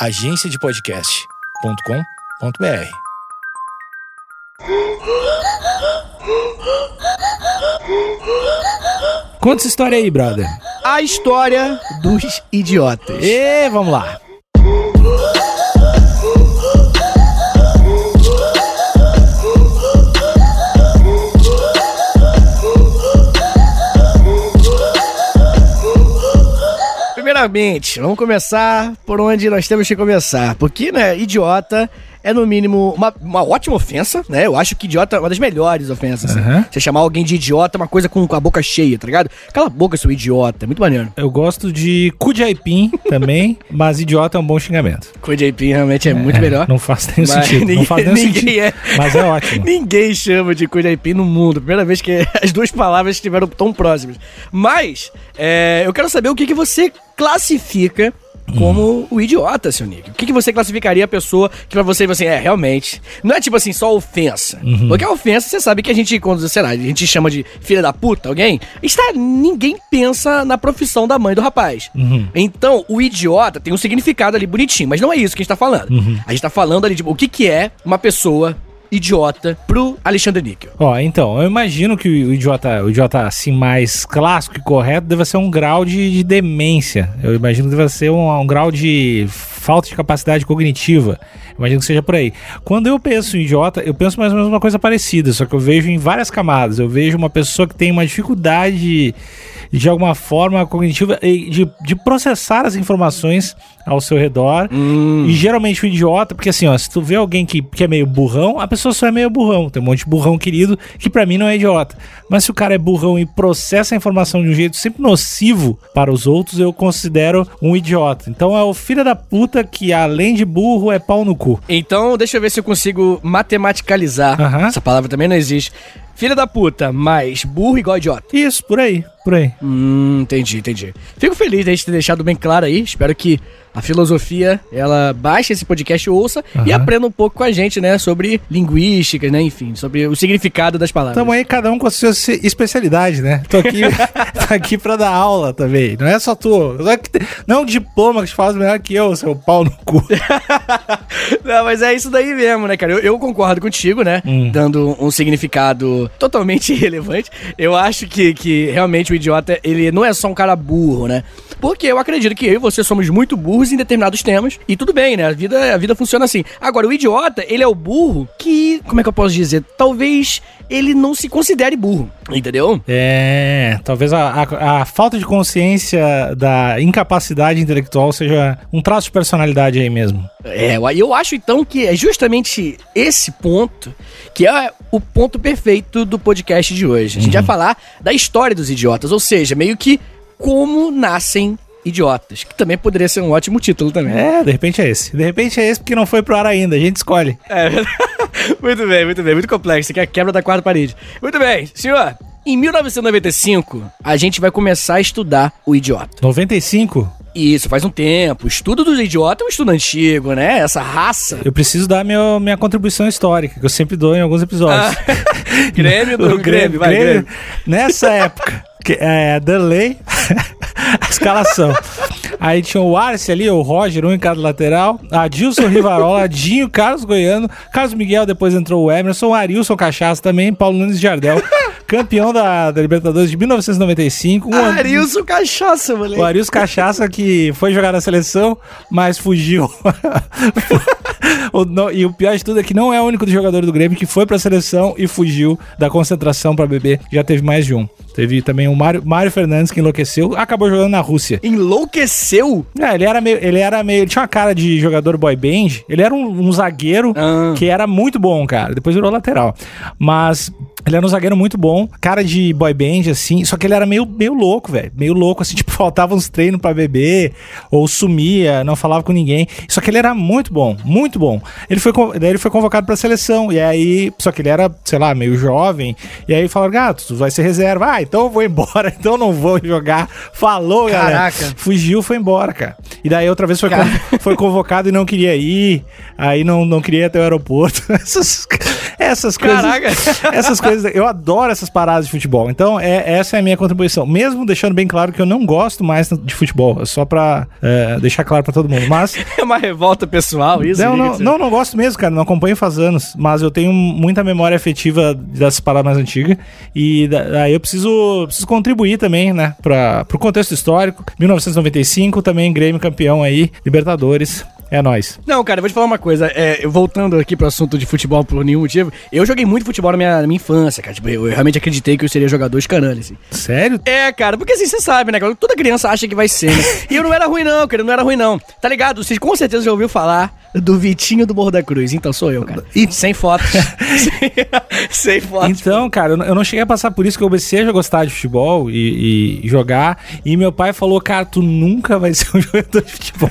agenciadepodcast.com.br. Conta essa história aí, brother. A história dos idiotas. E vamos lá. Primeiramente, vamos começar por onde nós temos que começar. Porque, né, idiota é no mínimo uma, uma ótima ofensa, né? Eu acho que idiota é uma das melhores ofensas. assim. Aham. Você chamar alguém de idiota é uma coisa com, com a boca cheia, tá ligado? Cala a boca, seu idiota. É muito maneiro. Eu gosto de cu de aipim também, mas idiota é um bom xingamento. Com o JP realmente é muito melhor. Não faz nenhum sentido. ninguém- não faz nenhum sentido. é- Mas é ótimo. Ninguém chama de Cuidaipim no mundo. Primeira vez que as duas palavras estiveram tão próximas. Mas, é, eu quero saber o que, que você classifica como o idiota, seu Nick. O que, que você classificaria a pessoa que pra você, assim, é, realmente... Não é tipo assim, só ofensa. Porque a ofensa, você sabe que a gente, quando, sei lá, a gente chama de filha da puta alguém, está, ninguém pensa na profissão da mãe do rapaz. Então, o idiota tem um significado ali bonitinho, mas não é isso que a gente tá falando. A gente tá falando ali, tipo, o que, que é uma pessoa idiota pro Alexandre Níquel. Ó, então, eu imagino que o idiota, o idiota assim mais clássico e correto deve ser um grau de, de demência. Eu imagino que deve ser um, um grau de falta de capacidade cognitiva. Imagino que seja por aí. Quando eu penso em idiota, eu penso mais ou menos uma coisa parecida, só que eu vejo em várias camadas. Eu vejo uma pessoa que tem uma dificuldade de alguma forma cognitiva de, de processar as informações ao seu redor. E geralmente o idiota, porque assim, ó, se tu vê alguém que, que é meio burrão, a pessoa só é meio burrão. Tem um monte de burrão querido que pra mim não é idiota. Mas se o cara é burrão e processa a informação de um jeito sempre nocivo para os outros, eu considero um idiota. Então é o filho da puta que além de burro é pau no cu. Então, deixa eu ver se eu consigo matematicalizar. Essa palavra também não existe. Filha da puta, mais burro igual idiota. Isso, por aí, por aí. Hum, entendi, entendi. Fico feliz de a gente ter deixado bem claro aí. Espero que a filosofia, ela baixe esse podcast e ouça e Aham. aprenda um pouco com a gente, né? Sobre linguística, né? Enfim, sobre o significado das palavras. Tamo aí, cada um com a sua especialidade, né? Tô aqui, tô aqui pra dar aula também. Não é só tu. É, não é um diploma que te faz melhor que eu, seu pau no cu. Não, mas é isso daí mesmo, né, cara? Eu, eu concordo contigo, né? Hum. Dando um significado totalmente irrelevante. Eu acho que, que realmente o idiota, ele não é só um cara burro, né? Porque eu acredito que eu e você somos muito burros em determinados temas. E tudo bem, né? A vida, a vida funciona assim. Agora, o idiota, ele é o burro que, como é que eu posso dizer? Talvez ele não se considere burro, entendeu? É, talvez a, a- a falta de consciência da incapacidade intelectual seja um traço de personalidade aí mesmo. É, eu- eu acho então que é justamente esse ponto que é o ponto perfeito do podcast de hoje. A gente vai falar da história dos idiotas, ou seja, meio que como nascem idiotas, que também poderia ser um ótimo título também. É, de repente é esse. De repente é esse porque não foi pro ar ainda, a gente escolhe. É, muito bem, muito bem, muito complexo, que é a quebra da quarta parede. Muito bem, senhor. Em 1995, a gente vai começar a estudar o idiota. 95? Isso, faz um tempo. O estudo do idiota é um estudo antigo, né? Essa raça. Eu preciso dar meu, minha contribuição histórica, que eu sempre dou em alguns episódios. Grêmio do Grêmio, vai, Grêmio. Nessa época, que é Delay, a escalação. Aí tinha o Arce ali, o Roger, um em cada lateral, Adilson Rivarola, Dinho, Carlos Goiano, Carlos Miguel, depois entrou o Emerson, o Arilson Cachaça também, Paulo Nunes Jardel, campeão da, da Libertadores de 1995. Um an- Arilson Cachaça, moleque. o Arilson Cachaça que foi jogar na seleção, mas fugiu. O- não- e o pior de tudo é que não é o único jogador do Grêmio que foi pra seleção e fugiu da concentração pra beber. Já teve mais de um. Teve também o Mário, Mário Fernandes que enlouqueceu, acabou jogando na Rússia. Enlouqueceu? É, ele era meio. Ele era meio. Ele tinha uma cara de jogador boy band. Ele era um, um zagueiro Ah. que era muito bom, cara. Depois virou lateral. Mas ele era um zagueiro muito bom. Cara de boy band, assim. Só que ele era meio, meio louco, velho. Meio louco, assim, tipo, faltava uns treinos pra beber. Ou sumia, não falava com ninguém. Só que ele era muito bom, muito bom. Ele foi, daí ele foi convocado pra seleção. E aí. Só que ele era, sei lá, meio jovem. E aí falaram, gato, tu vai ser reserva. Ah, então eu vou embora, então eu não vou jogar. Falou, galera. Caraca. Fugiu, foi embora, cara. E daí outra vez foi, con- foi convocado e não queria ir. Aí não, não queria ir até o aeroporto. Essas, essas coisas. Caraca. Essas coisas. Eu adoro essas paradas de futebol. Então, é, essa é a minha contribuição. Mesmo deixando bem claro que eu não gosto mais de futebol. É só pra é, deixar claro pra todo mundo. Mas. é uma revolta pessoal, isso? Não, não, não, não, gosto mesmo, cara. Não acompanho faz anos. Mas eu tenho muita memória afetiva dessas paradas mais antigas. E daí eu preciso, preciso contribuir também, né? Pra, pro contexto histórico. 1995, também Grêmio campeão aí, Libertadores. É nóis. Não, cara, eu vou te falar uma coisa. É, voltando aqui pro assunto de futebol por nenhum motivo, eu joguei muito futebol na minha, na minha infância, cara. Tipo, eu, eu, realmente acreditei que eu seria jogador escanane, assim. Sério? É, cara, porque assim, você sabe, né? Toda criança acha que vai ser, né? E eu não era ruim, não, cara, não era ruim, não. Tá ligado? Você com certeza já ouviu falar do Vitinho do Morro da Cruz. Então sou eu, cara. E sem fotos. sem fotos. Então, cara, eu não cheguei a passar por isso que eu comecei a gostar de futebol e, e jogar. E meu pai falou, cara, tu nunca vai ser um jogador de futebol.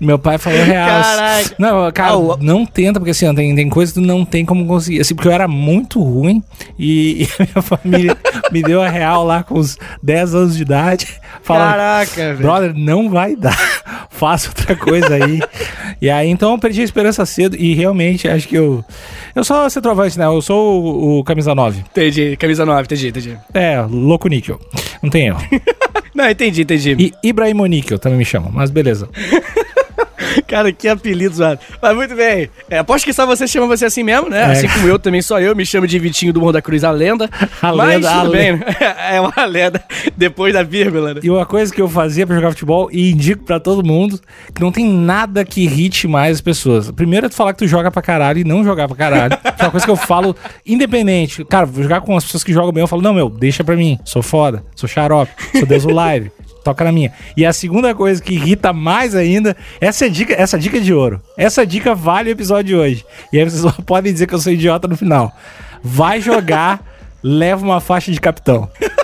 Meu pai falou real. Caraca. Não, cara, ah, não tenta, porque assim, tem, tem coisas que tu não tem como conseguir. Assim, porque eu era muito ruim e, e a minha família me deu a real lá com os 10 anos de idade. Falando, Caraca, velho. Brother, não vai dar. Faça outra coisa aí. e aí, então, eu perdi a esperança cedo e realmente acho que eu. Eu sou centroavante, né? Eu sou o, o camisa 9. Entendi, camisa 9, entendi, entendi. É, louco níquel. Não tem erro. não, entendi, entendi. E Ibrahimoníquel também me chamam, mas beleza. Cara, que apelido zoado. Mas muito bem. É, aposto que só você chama você assim mesmo, né? É. Assim como eu também sou eu, me chamo de Vitinho do Morro da Cruz, a lenda. A Mas lenda, tudo a bem, lenda. Né? É uma lenda depois da vírgula, né? E uma coisa que eu fazia pra jogar futebol e indico pra todo mundo, que não tem nada que irrite mais as pessoas. Primeiro é tu falar que tu joga pra caralho e não jogar pra caralho. é uma coisa que eu falo independente. Cara, vou jogar com as pessoas que jogam bem, eu falo, não, meu, deixa pra mim. Sou foda, sou xarope, sou Deus o live toca na minha. E a segunda coisa que irrita mais ainda, essa é dica, essa dica é de ouro. Essa dica vale o episódio de hoje. E aí vocês podem dizer que eu sou idiota no final. Vai jogar, leva uma faixa de capitão.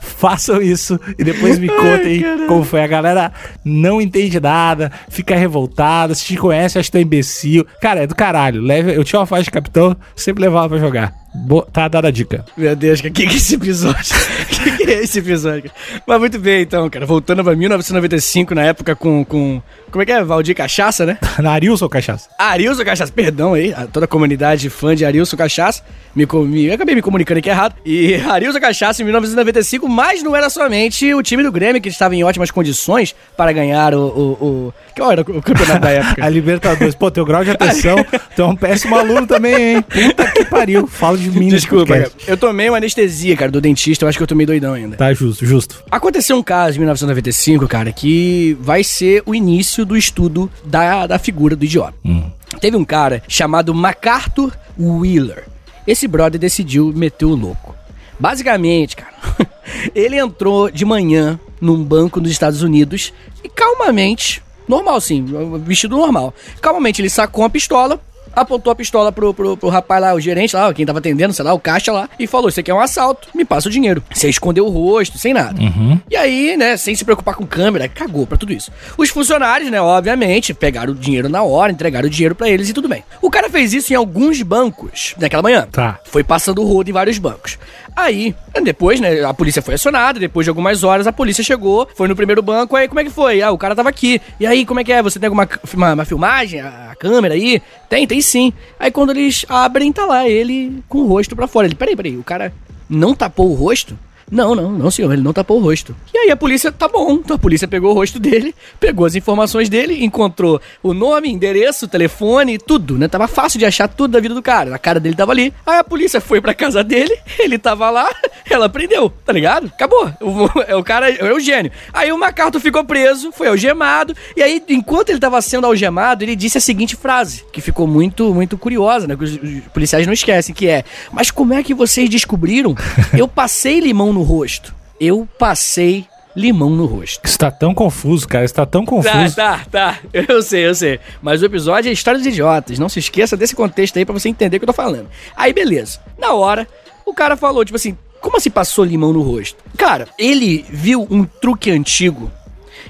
Façam isso e depois me contem Ai, como foi. A galera não entende nada, fica revoltada, se te conhece, acha que tu é imbecil. Cara, é do caralho. Leve, eu tinha uma faixa de capitão, sempre levava pra jogar. Bo tá dada a dica. Meu Deus, o que, que é esse episódio? O que, que, é esse episódio? Mas muito bem, então, cara. Voltando pra 1995, na época com. com como é que é? Valdir Cachaça, né? Arilson Cachaça. Arilson Cachaça, perdão aí. Toda a comunidade fã de Arilson Cachaça. Me, me, eu acabei me comunicando aqui errado. E Arilson Cachaça em 1995, mas não era somente o time do Grêmio que estava em ótimas condições para ganhar o. o, o qual era o campeonato da época? a Libertadores. Pô, teu grau de atenção. tu é um péssimo aluno também, hein? Puta que pariu. Fala de mim. Desculpa, cara. Eu tomei uma anestesia, cara, do dentista. Eu acho que eu tomei doidão ainda. Tá, justo, justo. Aconteceu um caso em 1995, cara, que vai ser o início do estudo da, da figura do idiota. Hum. Teve um cara chamado MacArthur Wheeler. Esse brother decidiu meter o louco. Basicamente, cara, ele entrou de manhã num banco nos Estados Unidos e calmamente, normal sim, vestido normal. Calmamente ele sacou uma pistola, apontou a pistola pro, pro, pro rapaz lá, o gerente lá, quem tava atendendo, sei lá, o caixa lá, e falou: Isso aqui é um assalto, me passa o dinheiro. Sem esconder o rosto, sem nada. Uhum. E aí, né, sem se preocupar com câmera, cagou pra tudo isso. Os funcionários, né, obviamente, pegaram o dinheiro na hora, entregaram o dinheiro para eles e tudo bem. O cara fez isso em alguns bancos naquela manhã. Tá. Foi passando o rodo em vários bancos. Aí, depois, né, a polícia foi acionada, depois de algumas horas a polícia chegou, foi no primeiro banco, aí como é que foi? Ah, o cara tava aqui. E aí, como é que é? Você tem alguma uma, uma filmagem, a, a, câmera aí? Tem, tem sim. Aí quando eles abrem, tá lá ele com o rosto para fora. Ele, peraí, peraí, o cara não tapou o rosto? Não, não, não, senhor, ele não tapou o rosto. E aí a polícia, tá bom. Então a polícia pegou o rosto dele, pegou as informações dele, encontrou o nome, endereço, telefone, tudo, né? Tava fácil de achar tudo da vida do cara. A cara dele tava ali. Aí a polícia foi pra casa dele, ele tava lá, ela prendeu, tá ligado? Acabou. O, é o cara é o gênio. Aí o MacArthur ficou preso, foi algemado, e aí, enquanto ele tava sendo algemado, ele disse a seguinte frase, que ficou muito, muito curiosa, né? Que os, os policiais não esquecem, que é: Mas como é que vocês descobriram? Eu passei limão no no rosto. Eu passei limão no rosto. Está tão confuso, cara. Está tão confuso. Tá, tá, tá. Eu sei, eu sei. Mas o episódio é História dos Idiotas. Não se esqueça desse contexto aí pra você entender o que eu tô falando. Aí, beleza. Na hora, o cara falou, tipo assim, como assim passou limão no rosto? Cara, ele viu um truque antigo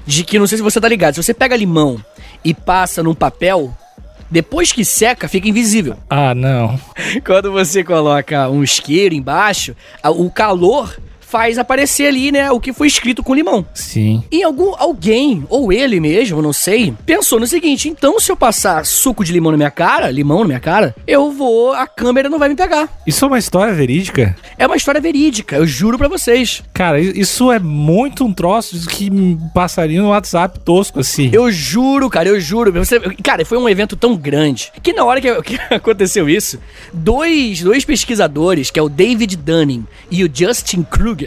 de que, não sei se você tá ligado, se você pega limão e passa num papel, depois que seca, fica invisível. Ah, não. Quando você coloca um isqueiro embaixo, o calor faz aparecer ali, né, o que foi escrito com limão. Sim. E algum, alguém, ou ele mesmo, não sei, pensou no seguinte: então se eu passar suco de limão na minha cara, limão na minha cara, eu vou, a câmera não vai me pegar. Isso é uma história verídica? É uma história verídica, eu juro pra vocês. Cara, isso é muito um troço que passaria no WhatsApp tosco, assim. Eu juro, cara, eu juro. Você, cara, foi um evento tão grande que na hora que, que aconteceu isso, dois, dois pesquisadores, que é o David Dunning e o Justin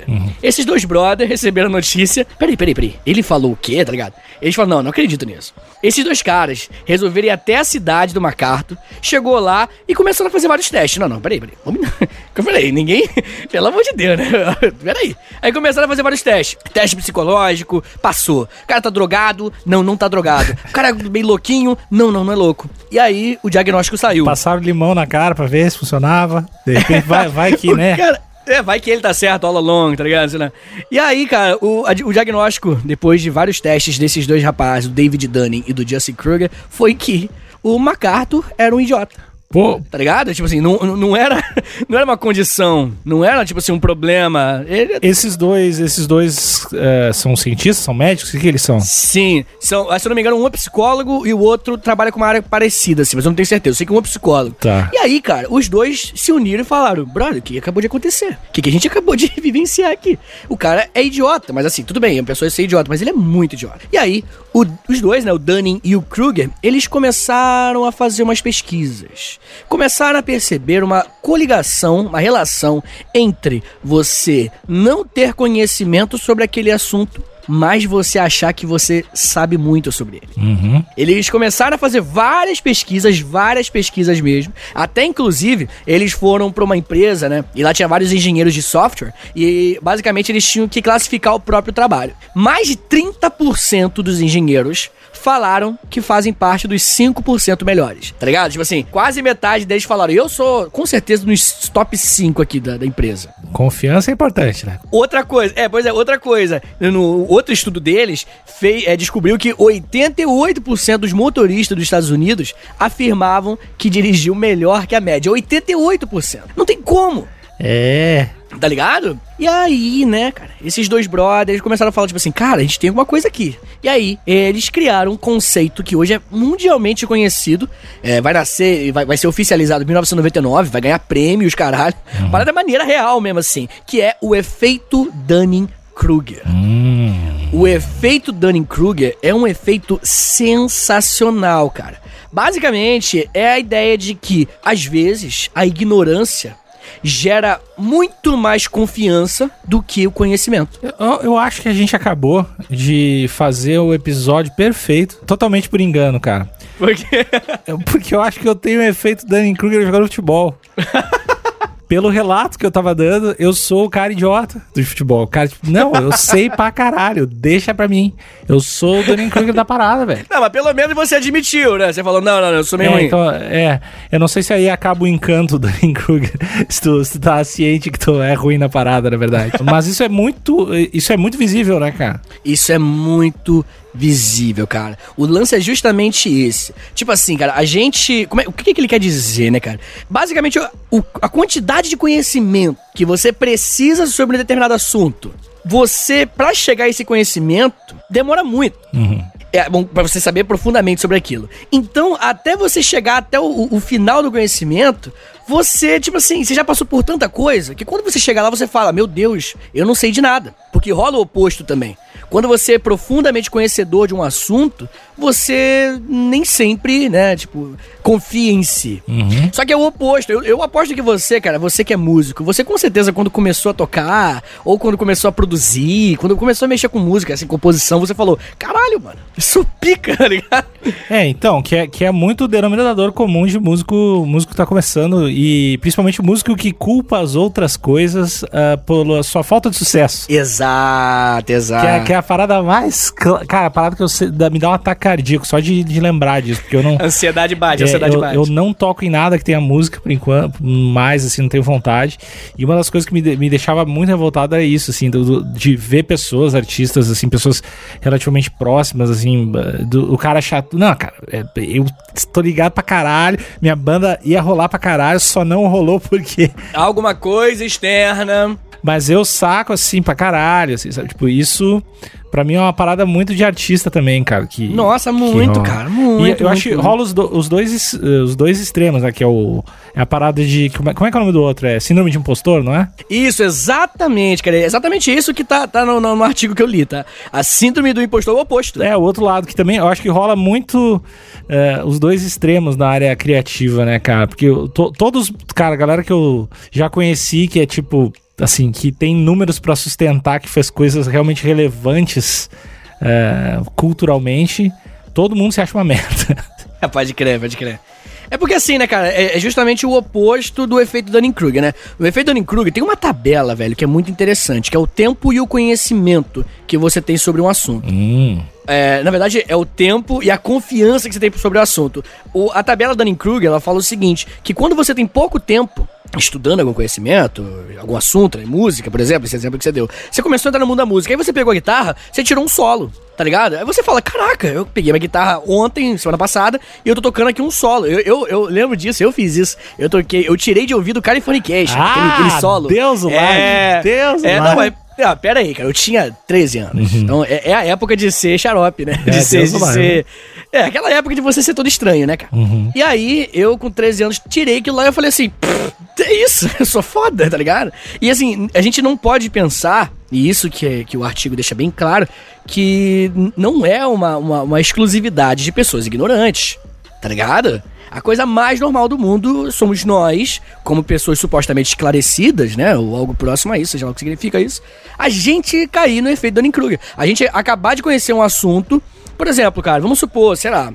Uhum. esses dois brothers receberam a notícia. Peraí, peraí, peraí. Ele falou o quê, tá ligado? Eles falaram: não, não acredito nisso. Esses dois caras resolveram ir até a cidade do MacArthur, chegou lá e começaram a fazer vários testes. Não, não, peraí, peraí. Eu falei, ninguém. Pelo amor de Deus, né? Peraí. Aí começaram a fazer vários testes. Teste psicológico, passou. O cara tá drogado? Não, não tá drogado. O cara é bem louquinho? Não, não, não é louco. E aí o diagnóstico saiu. Passaram limão na cara pra ver se funcionava. De repente vai, vai que, né? Cara, é, vai que ele tá certo all along, tá ligado? E aí, cara, o, o diagnóstico, depois de vários testes desses dois rapazes, o David Dunning e do Justin Kruger, foi que o MacArthur era um idiota. Pô. Tá ligado? Tipo assim, não, não, era, não era uma condição, não era, tipo assim, um problema. Ele... Esses dois, esses dois uh, são cientistas, são médicos? O que, que, eles são? Sim, são, se eu não me engano, um é psicólogo e o outro trabalha com uma área parecida, assim, mas eu não tenho certeza. Eu sei que um é psicólogo. Tá. E aí, cara, os dois se uniram e falaram: brother, o que acabou de acontecer? O que, que a gente acabou de vivenciar aqui? O cara é idiota, mas assim, tudo bem, a pessoa é ser idiota, mas ele é muito idiota. E aí, o, os dois, né, o Dunning e o Kruger, eles começaram a fazer umas pesquisas. Começaram a perceber uma coligação, uma relação entre você não ter conhecimento sobre aquele assunto mas você achar que você sabe muito sobre ele. Uhum. Eles começaram a fazer várias pesquisas, várias pesquisas mesmo. Até inclusive, eles foram para uma empresa, né? E lá tinha vários engenheiros de software. E basicamente eles tinham que classificar o próprio trabalho. Mais de 30% dos engenheiros falaram que fazem parte dos 5% melhores, tá ligado? Tipo assim, quase metade deles falaram, eu sou com certeza nos top 5 aqui da, da empresa. Confiança é importante, né? Outra coisa, é, pois é, outra coisa. No outro estudo deles, fez, é, descobriu que 88% dos motoristas dos Estados Unidos afirmavam que dirigiu melhor que a média. 88%. Não tem como. É. Tá ligado? E aí, né, cara, esses dois brothers começaram a falar, tipo assim, cara, a gente tem alguma coisa aqui. E aí, eles criaram um conceito que hoje é mundialmente conhecido. É, vai nascer, vai, vai ser oficializado em 1999, vai ganhar prêmios, caralho. Uhum. Parada maneira real mesmo, assim. Que é o efeito Dunning-Kruger. Hum. O efeito Dunning-Kruger é um efeito sensacional, cara. Basicamente, é a ideia de que, às vezes, a ignorância gera muito mais confiança do que o conhecimento. Eu, eu, acho que a gente acabou de fazer o episódio perfeito, totalmente por engano, cara. Por quê? Porque eu acho que eu tenho o efeito Danny Kruger jogando futebol. pelo relato que eu tava dando, eu sou o cara idiota do futebol. O cara, tipo, não, eu sei pra caralho, deixa pra mim. Eu sou o Danny Kruger da parada, velho. Não, mas pelo menos você admitiu, né? Você falou, não, não, não eu sou meio é, ruim. Então, é, eu não sei se aí acaba o encanto do Danny Kruger, se tu, se tu tá ciente que tu é ruim na parada, na verdade. Mas isso é muito, isso é muito visível, né, cara? Isso é muito visível, cara. O lance é justamente esse. Tipo assim, cara, a gente. É, o que, que ele quer dizer, né, cara? Basicamente, o, a quantidade de conhecimento que você precisa sobre um determinado assunto. Você, para chegar a esse conhecimento, demora muito. Uhum. É bom pra você saber profundamente sobre aquilo. Então, até você chegar até o, o final do conhecimento, você, tipo assim, você já passou por tanta coisa que quando você chegar lá, você fala: Meu Deus, eu não sei de nada. Porque rola o oposto também. Quando você é profundamente conhecedor de um assunto, você nem sempre, né, tipo, confia em si. Uhum. Só que é o oposto. Eu, eu aposto que você, cara, você que é músico, você com certeza quando começou a tocar, ou quando começou a produzir, quando começou a mexer com música, assim, composição, você falou, caralho, mano, isso pica, tá ligado? É, então, que é, que é muito o denominador comum de músico, músico que tá começando, e principalmente músico que culpa as outras coisas uh, pela sua falta de sucesso. Exato, exato. Que é, que é a parada mais. Cara, a parada que eu, me dá um ataque cardíaco só de, de lembrar disso, porque eu não. Ansiedade bate, é, ansiedade eu, bate. Eu não toco em nada que tenha música por enquanto, mais assim, não tenho vontade. E uma das coisas que me, me deixava muito revoltado era isso, assim, do, do, de ver pessoas, artistas, assim, pessoas relativamente próximas, assim, do, o cara chato. Não, cara, é, eu tô ligado pra caralho, minha banda ia rolar pra caralho, só não rolou porque. Alguma coisa externa Mas eu saco assim pra caralho, assim, sabe? Tipo, isso pra mim é uma parada muito de artista também, cara. Que, Nossa, que muito, rola. cara, muito. E eu muito, acho que rola os, do- os dois, es- os dois extremos, né? Que é, o, é a parada de. Como é, como é que é o nome do outro? É Síndrome de Impostor, não é? Isso, exatamente, cara. É exatamente isso que tá, tá no, no- no artigo que eu li, tá? A síndrome do impostor oposto. É, o outro lado que também eu acho que rola muito é, os dois extremos na área criativa, né, cara? Porque eu- to- todos, cara, a galera que eu já conheci, que é tipo, assim, que tem números pra sustentar, que fez coisas realmente relevantes é, culturalmente, todo mundo se acha uma merda. É, pode crer, pode crer. É porque assim, né, cara, é é justamente o oposto do efeito Dunning-Kruger, né? O efeito Dunning-Kruger tem uma tabela, velho, que é muito interessante, que é o tempo e o conhecimento que você tem sobre um assunto. hum. É, na verdade, é o tempo e a confiança que você tem sobre o assunto. O- a tabela Dunning-Kruger, ela fala o seguinte, que quando você tem pouco tempo estudando algum conhecimento, algum assunto, né, música, por exemplo, esse exemplo que você deu, você começou a entrar no mundo da música, aí você pegou a guitarra, você tirou um solo, tá ligado? Aí você fala, caraca, eu peguei minha guitarra ontem, semana passada, e eu tô tocando aqui um solo. Eu, eu, eu lembro disso, eu fiz isso. Eu toquei, eu tirei de ouvido Californication, Ah, aquele, aquele solo. Deus o é, Deus o é, não, like. Ah, pera aí, cara, eu tinha 13 anos. Então é, é a época de ser xarope, né? Uhum. É, de ser, Deus de ser. É, aquela época de você ser todo estranho, né, cara? Uhum. E aí, eu com 13 anos, tirei aquilo lá e eu falei assim, "Pff, é isso, eu sou foda, tá ligado? E assim, a gente não pode pensar, e isso que, é- que o artigo deixa bem claro, que não é uma, uma, uma exclusividade de pessoas ignorantes, tá ligado? A coisa mais normal do mundo somos nós, como pessoas supostamente esclarecidas, né? Ou algo próximo a isso, seja lá o que significa isso. A gente cair no efeito Dunning-Kruger. A gente acabar de conhecer um assunto. Por exemplo, cara, vamos supor, sei lá.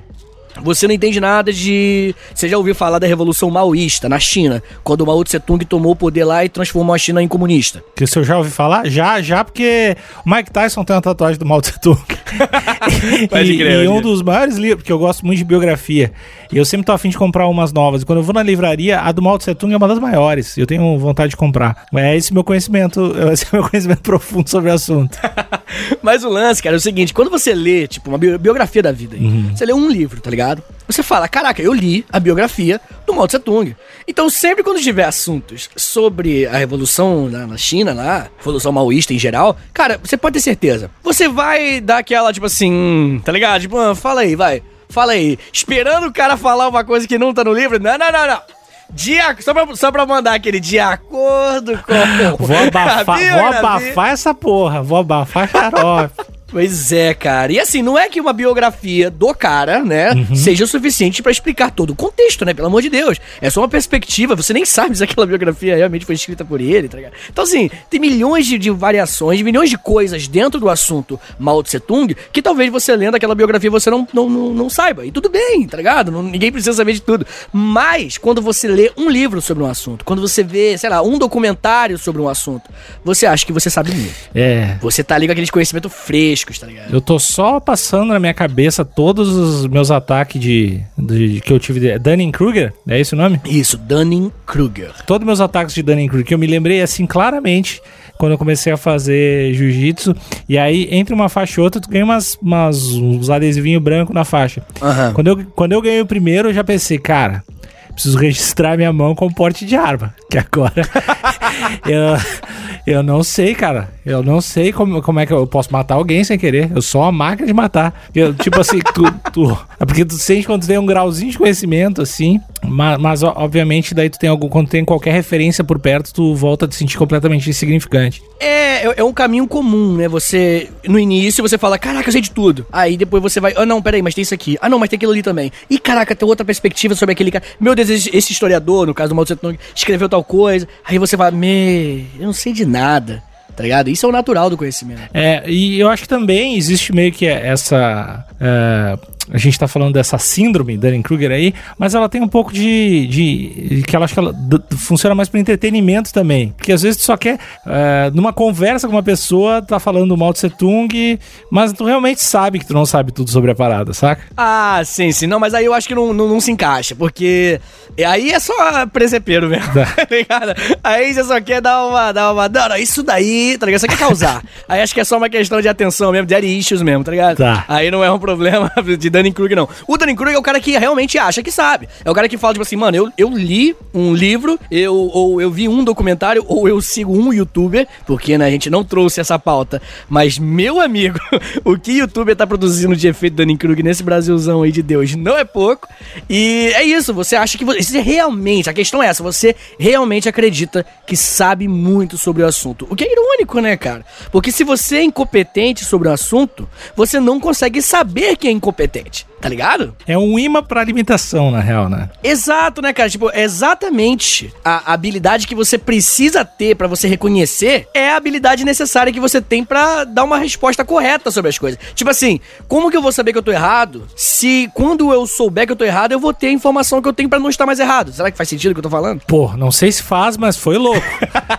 Você não entende nada de. Você já ouviu falar da Revolução Maoísta na China, quando o Mao Tse Tung tomou o poder lá e transformou a China em comunista. Que se eu já ouvi falar? Já, já, porque o Mike Tyson tem uma tatuagem do Mao Tse Tung. E, crer, e um dos maiores livros, porque eu gosto muito de biografia. E eu sempre tô afim de comprar umas novas. E quando eu vou na livraria, a do Mao Tse Tung é uma das maiores. Eu tenho vontade de comprar. É esse meu conhecimento, esse é meu conhecimento profundo sobre o assunto. Mas o lance, cara, é o seguinte: quando você lê, tipo, uma bi- biografia da vida, Uhum. você lê um livro, tá ligado? Você fala, caraca, eu li a biografia do Mao Tse Tung. Então, sempre quando tiver assuntos sobre a revolução na, na China, lá, revolução maoísta em geral, cara, você pode ter certeza. Você vai dar aquela, tipo assim, tá ligado? Tipo, ah, fala aí, vai. Fala aí. Esperando o cara falar uma coisa que não tá no livro. Não, não, não, não. De, só, pra, só pra mandar aquele de acordo com. Vou abafar, vou abafar essa porra. Vou abafar xarope. Pois é, cara. E assim, não é que uma biografia do cara, né, Uhum. seja o suficiente pra explicar todo o contexto, né? Pelo amor de Deus. É só uma perspectiva, você nem sabe se aquela biografia realmente foi escrita por ele, tá ligado? Então, assim, tem milhões de, de variações, milhões de coisas dentro do assunto Mao Tse Tung que talvez você lendo aquela biografia você não, não, não, não saiba. E tudo bem, tá ligado? Não- ninguém precisa saber de tudo. Mas, quando você lê um livro sobre um assunto, quando você vê, sei lá, um documentário sobre um assunto, você acha que você sabe muito. É. Você tá ali com aqueles conhecimentos frescos, tá ligado? Eu tô só passando na minha cabeça todos os meus ataques de, de- que eu tive. de- Dunning-Kruger? É esse o nome? Isso, Dunning-Kruger. Todos meus ataques de Dunning-Kruger, que eu me lembrei assim claramente quando eu comecei a fazer jiu-jitsu. E aí, entre uma faixa e outra, tu ganha umas, umas, uns adesivinhos brancos na faixa. Aham. Quando eu, quando eu ganhei o primeiro, eu já pensei, cara, preciso registrar minha mão com porte de arma. Que agora eu, eu não sei, cara. Eu não sei como, como é que eu posso matar alguém sem querer. Eu sou uma máquina de matar. Eu, tipo assim, tu, tu. É porque tu sente quando tu tem um grauzinho de conhecimento, assim. Mas, mas, obviamente, daí tu tem algum. Quando tem qualquer referência por perto, tu volta a te sentir completamente insignificante. É, é é um caminho comum, né? Você, no início, você fala, caraca, eu sei de tudo. Aí depois você vai, ah, não, peraí, mas tem isso aqui. Ah, não, mas tem aquilo ali também. E caraca, tem outra perspectiva sobre aquele cara. Meu Deus, esse, historiador, no caso do Mao Tse Tung, escreveu tal coisa. Aí você fala, me, eu não sei de nada. Tá ligado? Isso é o natural do conhecimento. É, e eu acho que também existe meio que essa. É, a gente tá falando dessa síndrome Dunning-Kruger aí, mas ela tem um pouco de. de que ela acho que ela funciona mais para entretenimento também. Porque às vezes tu só quer, é, numa conversa com uma pessoa, tá falando do Mao Tse Tung, mas tu realmente sabe que tu não sabe tudo sobre a parada, saca? Ah, sim, sim. Não, mas aí eu acho que não, não, não se encaixa, porque aí é só presepeiro mesmo, Tá. tá ligado? Aí você só quer dar uma, dar uma, não, não, isso daí, tá ligado? Você quer causar. aí acho que é só uma questão de atenção mesmo, de issues mesmo, tá ligado? Tá. Aí não é um problema de Dunning-Kruger, não. O Dunning-Kruger é o cara que realmente acha que sabe. É o cara que fala, tipo assim, mano, eu, eu li um livro, eu, ou eu vi um documentário, ou eu sigo um youtuber, porque, né, a gente não trouxe essa pauta. Mas, meu amigo, o que youtuber tá produzindo de efeito Dunning-Kruger nesse Brasilzão aí de Deus não é pouco. E é isso, você acha que você realmente, a questão é essa, você realmente acredita que sabe muito sobre o assunto. O que é irônico, né, cara? Porque se você é incompetente sobre o assunto, você não consegue saber que é incompetente. Tá ligado? É um imã pra alimentação, na real, né? Exato, né, cara? Tipo, é exatamente a habilidade que você precisa ter para você reconhecer é a habilidade necessária que você tem para dar uma resposta correta sobre as coisas. Tipo assim, como que eu vou saber que eu tô errado se quando eu souber que eu tô errado, eu vou ter a informação que eu tenho para não estar mais errado? Será que faz sentido o que eu tô falando? Pô, não sei se faz, mas foi louco.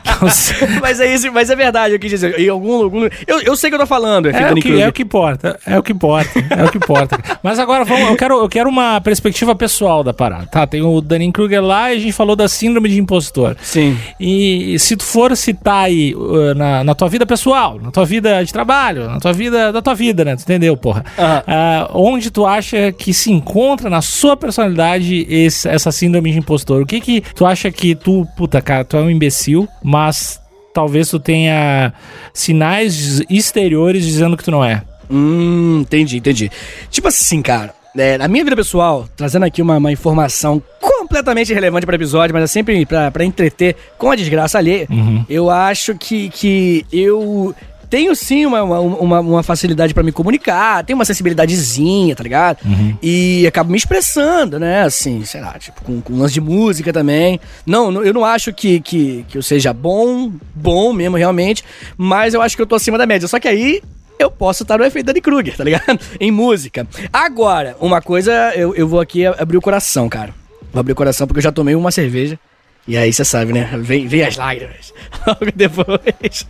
mas é isso, mas é verdade, eu quis dizer. Em algum, algum eu, eu sei que eu tô falando, é, o que, é o que importa. É o que importa. É o que importa. Mas agora vamos, eu quero, eu quero uma perspectiva pessoal da parada. Tá, tem o Danny Kruger lá e a gente falou da síndrome de impostor. Sim. E se tu for citar aí uh, na, na tua vida pessoal, na tua vida de trabalho, na tua vida, da tua vida, né? Tu entendeu, porra? Uh, onde tu acha que se encontra na sua personalidade esse, essa síndrome de impostor? O que que tu acha que tu, puta, cara, tu é um imbecil, mas talvez tu tenha sinais exteriores dizendo que tu não é. Hum, entendi, entendi. Tipo assim, cara, é, na minha vida pessoal, trazendo aqui uma, uma informação completamente relevante para o episódio, mas é sempre para entreter com a desgraça alheia, uhum. eu acho que, que eu tenho sim uma, uma, uma facilidade para me comunicar, tenho uma sensibilidadezinha, tá ligado? Uhum. E acabo me expressando, né? Assim, sei lá, tipo, com, com lance de música também. Não, eu não acho que, que, que eu seja bom, bom mesmo, realmente, mas eu acho que eu tô acima da média. Só que aí eu posso estar no efeito Danny Kruger, tá ligado? em música. Agora, uma coisa, eu, eu vou aqui abrir o coração, cara. Vou abrir o coração porque eu já tomei uma cerveja. E aí você sabe, né? Vem, vem as lágrimas. Logo depois.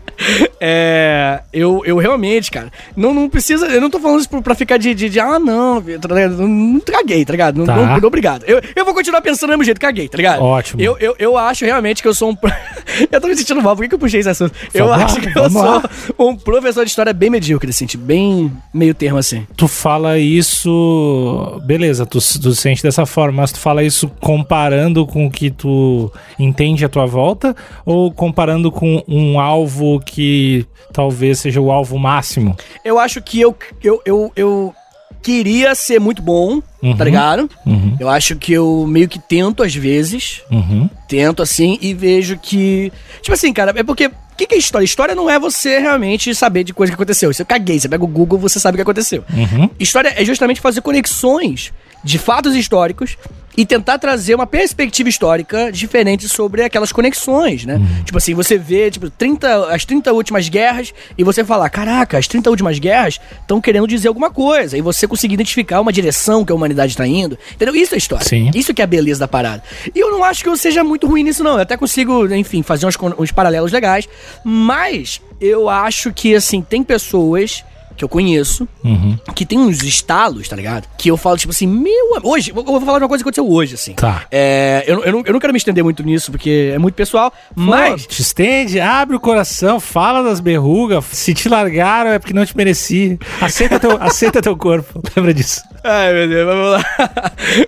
É, eu, eu realmente, cara, não, não precisa. Eu não tô falando isso pra ficar de, de, de ah, não, tá não, não caguei, tá ligado? Não, tá. não, não, obrigado. Eu, eu vou continuar pensando do mesmo jeito, caguei, tá ligado? Ótimo. Eu, eu, eu acho realmente que eu sou um. eu tô me sentindo mal, por que, que eu puxei esse assunto? eu acho que eu sou um professor de história bem medíocre, assim, tipo, bem meio termo assim. Tu fala isso. Beleza, tu, tu sente dessa forma, mas tu fala isso comparando com o que tu entende à tua volta ou comparando com um alvo que talvez seja o alvo máximo? Eu acho que eu, eu, eu, eu queria ser muito bom, tá uhum. tá ligado? Uhum. Eu acho que eu meio que tento às vezes. Uhum. Tento assim e vejo que. Tipo assim, cara, é porque. O que, que é história? História não é você realmente saber de coisa que aconteceu. Isso eu caguei. Você pega o Google, você sabe o que aconteceu. Uhum. História é justamente fazer conexões de fatos históricos e tentar trazer uma perspectiva histórica diferente sobre aquelas conexões, né? Uhum. Tipo assim, você vê, tipo, 30, as 30 últimas guerras e você fala, caraca, as 30 últimas guerras estão querendo dizer alguma coisa. E você conseguir identificar uma direção que a humanidade está indo. Entendeu? Isso é história. Sim. Isso que é a beleza da parada. E eu não acho que eu seja muito ruim nisso, não. Eu até consigo, enfim, fazer uns, uns paralelos legais. Mas eu acho que, assim, tem pessoas que eu conheço, uhum. que tem uns estalos, tá ligado? Que eu falo, tipo assim, meu. Hoje, eu vou falar de uma coisa que aconteceu hoje, assim. Tá. É, eu, eu, não, eu não quero me estender muito nisso, porque é muito pessoal, mas. te estende, abre o coração, fala das berrugas. Se te largaram é porque não te mereci. Aceita teu, aceita teu corpo. Lembra disso. Ai, meu Deus, vamos lá.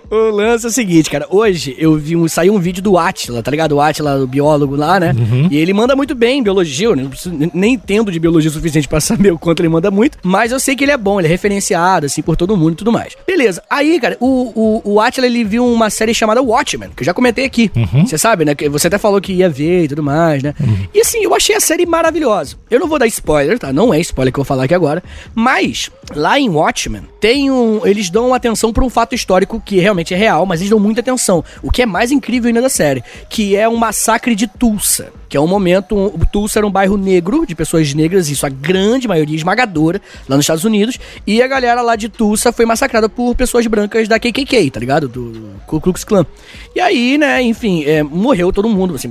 o lance é o seguinte, cara. Hoje eu vi um, saiu um vídeo do Atila, tá ligado? O Atila, o biólogo lá, né? Uhum. E ele manda muito bem em biologia. Eu nem entendo de biologia o suficiente para saber o quanto ele manda muito. Mas eu sei que ele é bom, ele é referenciado, assim, por todo mundo e tudo mais. Beleza. Aí, cara, o, o, o Atila, ele viu uma série chamada Watchmen, que eu já comentei aqui. Uhum. Você sabe, né? Você até falou que ia ver e tudo mais, né? Uhum. E assim, eu achei a série maravilhosa. Eu não vou dar spoiler, tá? Não é spoiler que eu vou falar aqui agora. Mas, lá em Watchmen, tem um. Eles dão atenção para um fato histórico que realmente é real, mas eles dão muita atenção. O que é mais incrível ainda da série, que é o massacre de Tulsa que é um momento. Um, Tulsa era um bairro negro, de pessoas negras, isso a grande maioria esmagadora, lá nos Estados Unidos, e a galera lá de Tulsa foi massacrada por pessoas brancas da KKK, tá ligado? Do Ku Klux Klan. E aí, né, enfim, é, morreu todo mundo, assim,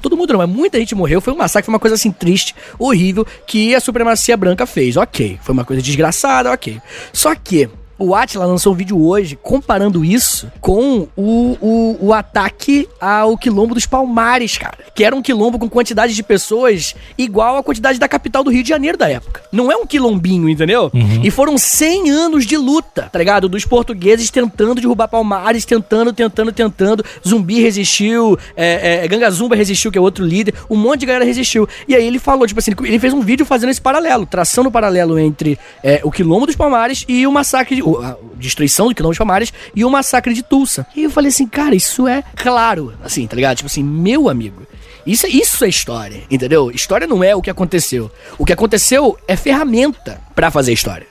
todo mundo não, mas muita gente morreu, foi um massacre, foi uma coisa assim triste, horrível, que a supremacia branca fez, ok. Foi uma coisa desgraçada, ok. Só que O Atila lançou um vídeo hoje comparando isso com o, o, o ataque ao quilombo dos Palmares, cara. Que era um quilombo com quantidade de pessoas igual à quantidade da capital do Rio de Janeiro da época. Não é um quilombinho, entendeu? Uhum. E foram 100 anos de luta, tá ligado? Dos portugueses tentando derrubar Palmares, tentando, tentando, tentando. Zumbi resistiu, é, é, Gangazumba resistiu, que é outro líder. Um monte de galera resistiu. E aí ele falou, tipo assim, ele fez um vídeo fazendo esse paralelo, traçando o paralelo entre é, o quilombo dos Palmares e o massacre. A destruição do quilombo dos Palmares e o massacre de Tulsa. E eu falei assim, cara, isso é claro, assim, tá ligado? Tipo assim, meu amigo. Isso, isso é história, entendeu? História não é o que aconteceu. O que aconteceu é ferramenta para fazer história,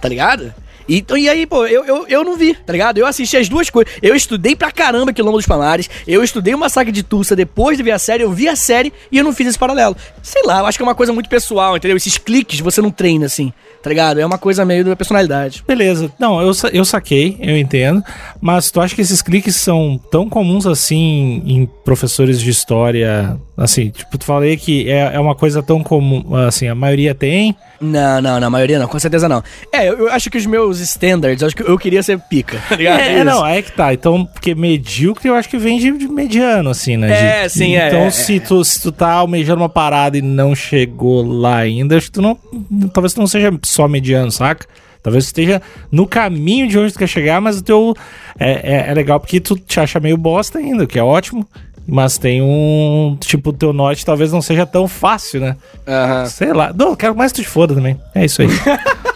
tá ligado? E, e aí, pô, eu, eu, eu não vi, tá ligado? Eu assisti as duas coisas. Eu estudei pra caramba Quilombo dos Palmares. Eu estudei o Massacre de Tulsa depois de ver a série. Eu vi a série e eu não fiz esse paralelo. Sei lá, eu acho que é uma coisa muito pessoal, entendeu? Esses cliques você não treina assim, tá ligado? É uma coisa meio da personalidade. Beleza. Não, eu, eu saquei, eu entendo. Mas tu acha que esses cliques são tão comuns assim em professores de história? Assim, tipo, tu falei que é, é uma coisa tão comum, assim, a maioria tem. Não, não, não, a maioria não, com certeza não. É, eu, eu acho que os meus standards, eu acho que eu queria ser pica, tá ligado? É, é não, é que tá. Então, porque medíocre eu acho que vem de, de mediano, assim, né? É, de, sim, então, é. Então, é, se, é. Tu, se tu tá almejando uma parada e não chegou lá ainda, acho que tu não. Talvez tu não seja só mediano, saca? Talvez tu esteja no caminho de onde tu quer chegar, mas o teu. É, é, é legal porque tu te acha meio bosta ainda, o que é ótimo. Mas tem um. Tipo, o teu norte talvez não seja tão fácil, né? Aham. Sei lá. Não, quero mais que tu te foda também. É isso aí.